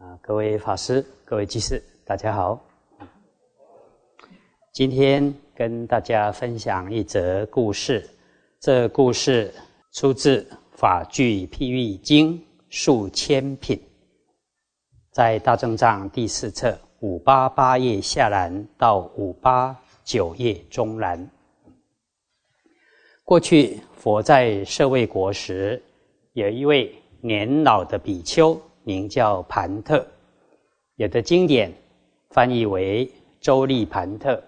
啊，各位法师、各位居士，大家好。今天跟大家分享一则故事。这故事出自《法句譬喻经》数千品，在大正藏第四册五八八页下栏到五八九页中栏。过去佛在舍卫国时，有一位年老的比丘。名叫盘特，有的经典翻译为周利盘特，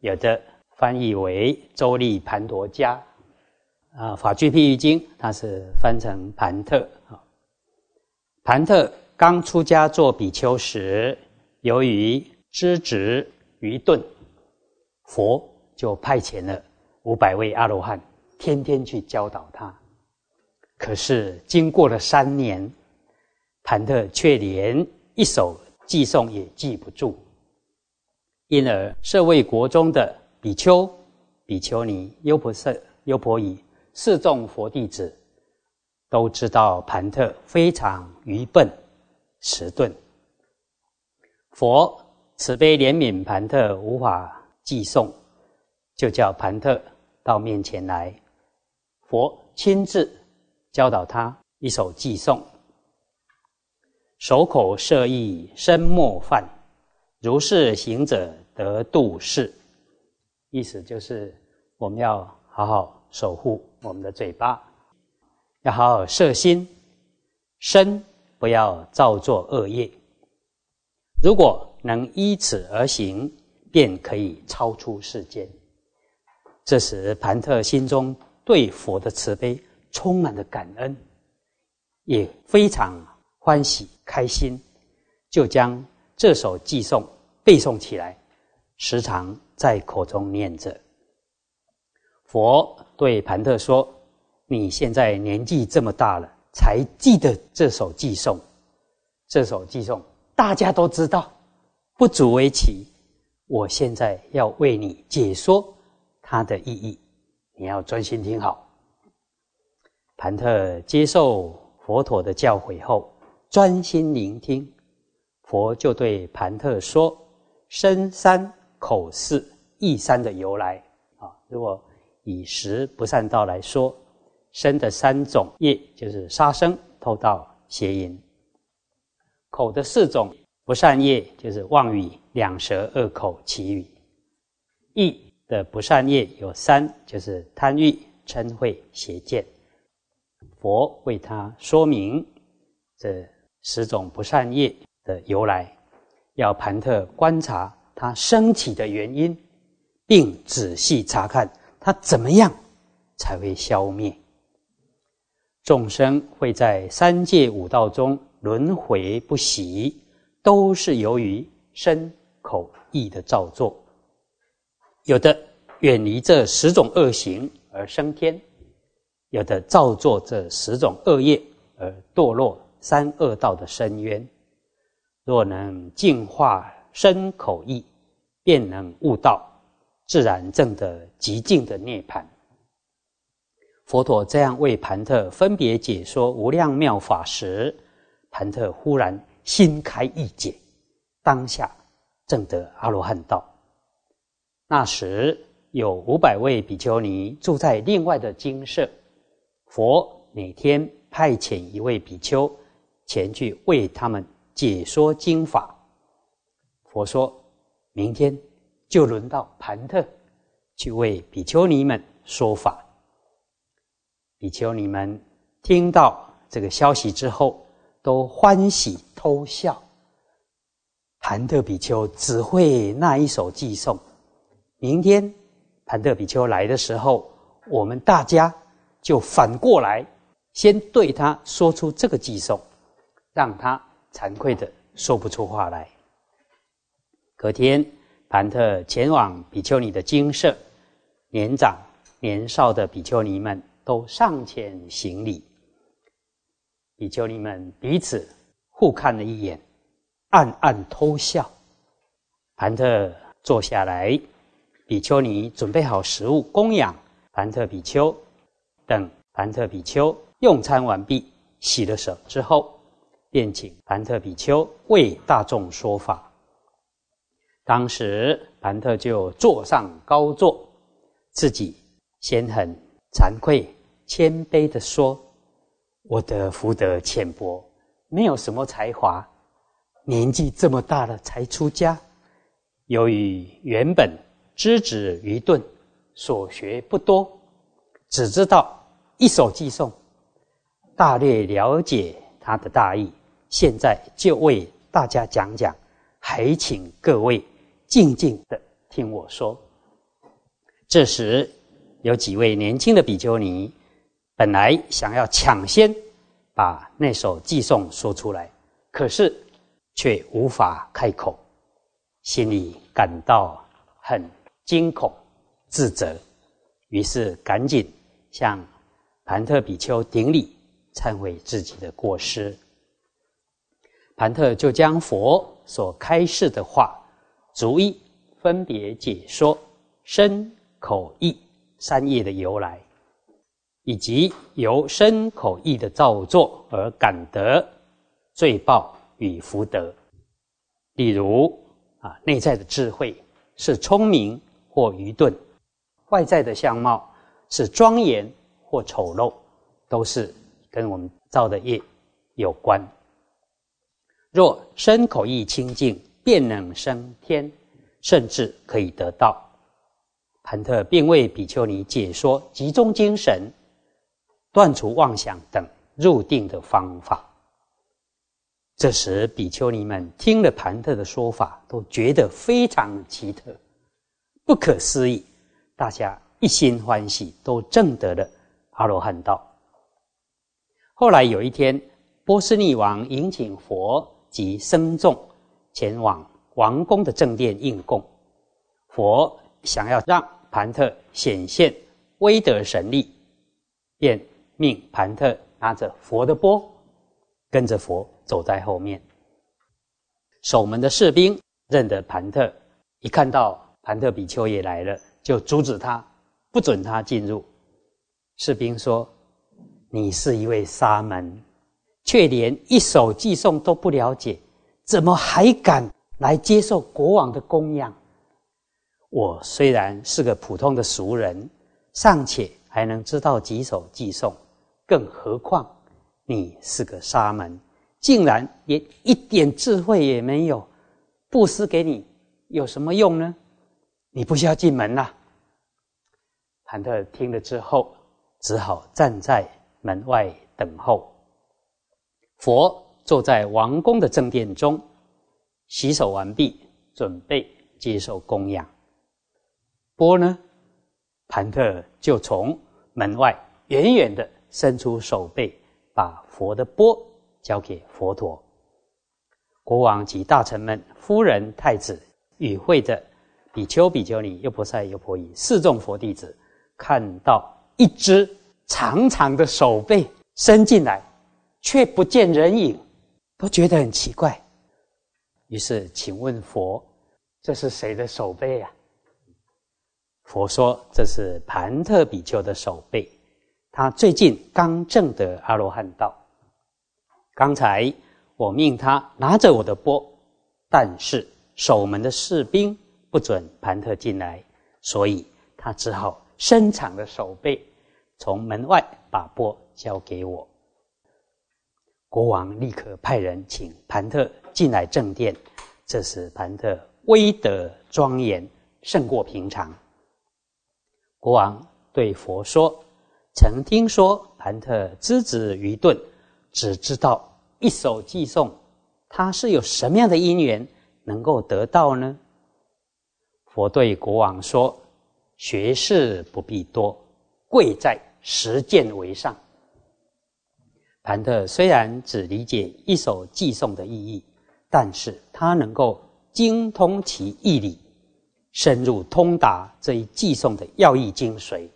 有的翻译为周利盘陀迦。啊，《法句譬喻经》它是翻成盘特啊。盘特刚出家做比丘时，由于知止愚钝，佛就派遣了五百位阿罗汉，天天去教导他。可是经过了三年。盘特却连一首寄颂也记不住，因而舍卫国中的比丘、比丘尼、优婆塞、优婆夷四众佛弟子都知道盘特非常愚笨、迟钝。佛慈悲怜悯盘特无法寄诵，就叫盘特到面前来，佛亲自教导他一首寄颂。守口摄意身莫犯，如是行者得度世。意思就是我们要好好守护我们的嘴巴，要好好摄心，身不要造作恶业。如果能依此而行，便可以超出世间。这时盘特心中对佛的慈悲充满了感恩，也非常。欢喜开心，就将这首寄颂背诵起来，时常在口中念着。佛对盘特说：“你现在年纪这么大了，才记得这首寄颂。这首寄颂大家都知道，不足为奇。我现在要为你解说它的意义，你要专心听好。”盘特接受佛陀的教诲后。专心聆听，佛就对盘特说：“身三口四意三的由来啊，如果以十不善道来说，身的三种业就是杀生、偷盗、邪淫；口的四种不善业就是妄语、两舌、恶口、绮语；意的不善业有三，就是贪欲、嗔恚、邪见。佛为他说明这。十种不善业的由来，要盘特观察它升起的原因，并仔细查看它怎么样才会消灭。众生会在三界五道中轮回不息，都是由于身口意的造作。有的远离这十种恶行而升天，有的造作这十种恶业而堕落。三恶道的深渊，若能净化身口意，便能悟道，自然证得极静的涅槃。佛陀这样为盘特分别解说无量妙法时，盘特忽然心开意解，当下证得阿罗汉道。那时有五百位比丘尼住在另外的精舍，佛每天派遣一位比丘。前去为他们解说经法。佛说：“明天就轮到盘特去为比丘尼们说法。”比丘尼们听到这个消息之后，都欢喜偷笑。盘特比丘只会那一首寄颂。明天盘特比丘来的时候，我们大家就反过来先对他说出这个寄颂。让他惭愧的说不出话来。隔天，盘特前往比丘尼的精舍，年长年少的比丘尼们都上前行礼。比丘尼们彼此互看了一眼，暗暗偷笑。盘特坐下来，比丘尼准备好食物供养盘特比丘。等盘特比丘用餐完毕，洗了手之后。便请盘特比丘为大众说法。当时盘特就坐上高座，自己先很惭愧、谦卑的说：“我的福德浅薄，没有什么才华，年纪这么大了才出家。由于原本知止愚钝，所学不多，只知道一首寄诵。”大略了解他的大意，现在就为大家讲讲，还请各位静静的听我说。这时，有几位年轻的比丘尼，本来想要抢先把那首寄颂说出来，可是却无法开口，心里感到很惊恐、自责，于是赶紧向盘特比丘顶礼。忏悔自己的过失，盘特就将佛所开示的话，逐一分别解说身口意三业的由来，以及由身口意的造作而感得罪报与福德。例如啊，内在的智慧是聪明或愚钝，外在的相貌是庄严或丑陋，都是。跟我们造的业有关。若身口意清净，便能升天，甚至可以得道。盘特并为比丘尼解说集中精神、断除妄想等入定的方法。这时，比丘尼们听了盘特的说法，都觉得非常奇特、不可思议，大家一心欢喜，都证得了阿罗汉道。后来有一天，波斯匿王迎请佛及僧众前往王宫的正殿应供。佛想要让盘特显现威德神力，便命盘特拿着佛的钵，跟着佛走在后面。守门的士兵认得盘特，一看到盘特比丘也来了，就阻止他，不准他进入。士兵说。你是一位沙门，却连一首寄颂都不了解，怎么还敢来接受国王的供养？我虽然是个普通的俗人，尚且还能知道几首寄颂，更何况你是个沙门，竟然连一点智慧也没有，布施给你有什么用呢？你不需要进门啦。韩特听了之后，只好站在。门外等候，佛坐在王宫的正殿中，洗手完毕，准备接受供养。钵呢，盘特就从门外远远的伸出手背，把佛的钵交给佛陀。国王及大臣们、夫人、太子与会的比丘、比丘尼、优婆塞、优婆夷四众佛弟子，看到一只。长长的手背伸进来，却不见人影，都觉得很奇怪。于是，请问佛，这是谁的手背呀？佛说：“这是盘特比丘的手背，他最近刚证得阿罗汉道。刚才我命他拿着我的钵，但是守门的士兵不准盘特进来，所以他只好伸长了手背。”从门外把钵交给我，国王立刻派人请盘特进来正殿。这时盘特威德庄严，胜过平常。国王对佛说：“曾听说盘特之子愚钝，只知道一首寄颂，他是有什么样的因缘能够得到呢？”佛对国王说：“学士不必多，贵在。”实践为上。盘特虽然只理解一首寄颂的意义，但是他能够精通其义理，深入通达这一寄颂的要义精髓。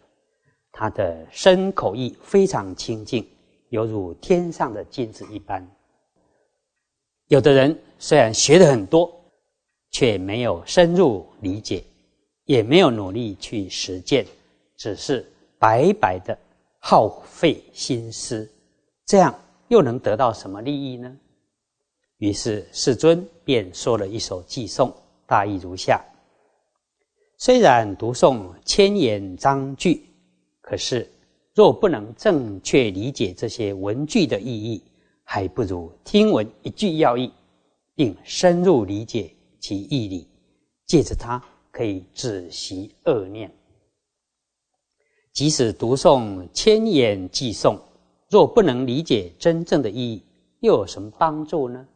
他的身口意非常清净，犹如天上的金子一般。有的人虽然学的很多，却没有深入理解，也没有努力去实践，只是。白白的耗费心思，这样又能得到什么利益呢？于是世尊便说了一首偈颂，大意如下：虽然读诵千言章句，可是若不能正确理解这些文句的意义，还不如听闻一句要义，并深入理解其义理，借着它可以止息恶念。即使读诵千言偈颂，若不能理解真正的意义，又有什么帮助呢？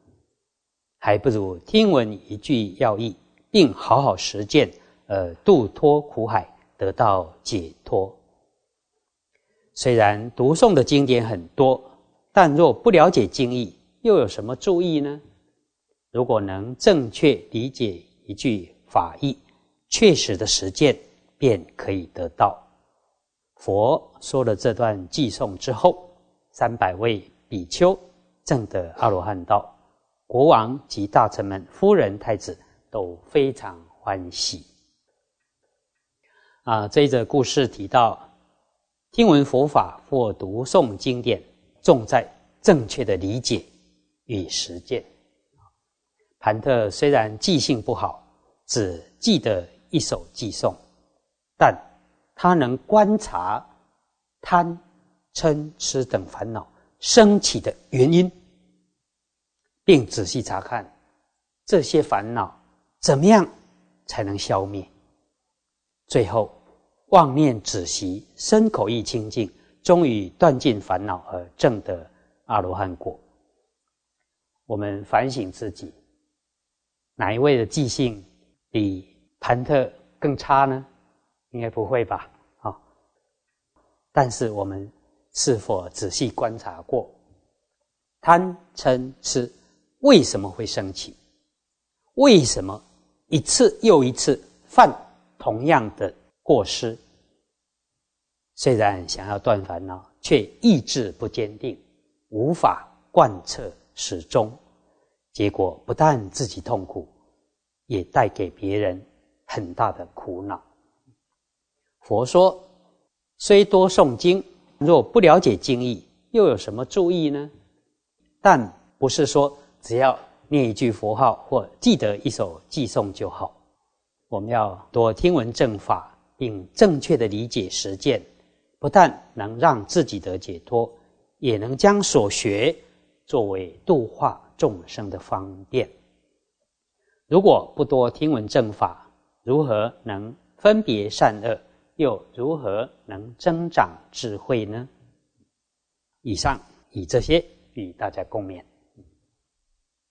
还不如听闻一句要义，并好好实践，而度脱苦海，得到解脱。虽然读诵的经典很多，但若不了解经义，又有什么注意呢？如果能正确理解一句法义，确实的实践，便可以得到。佛说了这段偈颂之后，三百位比丘证得阿罗汉道，国王及大臣们、夫人、太子都非常欢喜。啊，这一则故事提到，听闻佛法或读诵经典，重在正确的理解与实践。盘特虽然记性不好，只记得一首寄送，但。他能观察贪、嗔、痴等烦恼升起的原因，并仔细查看这些烦恼怎么样才能消灭。最后，妄念止息，身口意清净，终于断尽烦恼而证得阿罗汉果。我们反省自己，哪一位的记性比盘特更差呢？应该不会吧？啊，但是我们是否仔细观察过贪嗔痴为什么会升起？为什么一次又一次犯同样的过失？虽然想要断烦恼，却意志不坚定，无法贯彻始终，结果不但自己痛苦，也带给别人很大的苦恼。佛说：“虽多诵经，若不了解经义，又有什么注意呢？但不是说只要念一句佛号或记得一首偈颂就好。我们要多听闻正法，并正确的理解实践，不但能让自己得解脱，也能将所学作为度化众生的方便。如果不多听闻正法，如何能分别善恶？”又如何能增长智慧呢？以上以这些与大家共勉。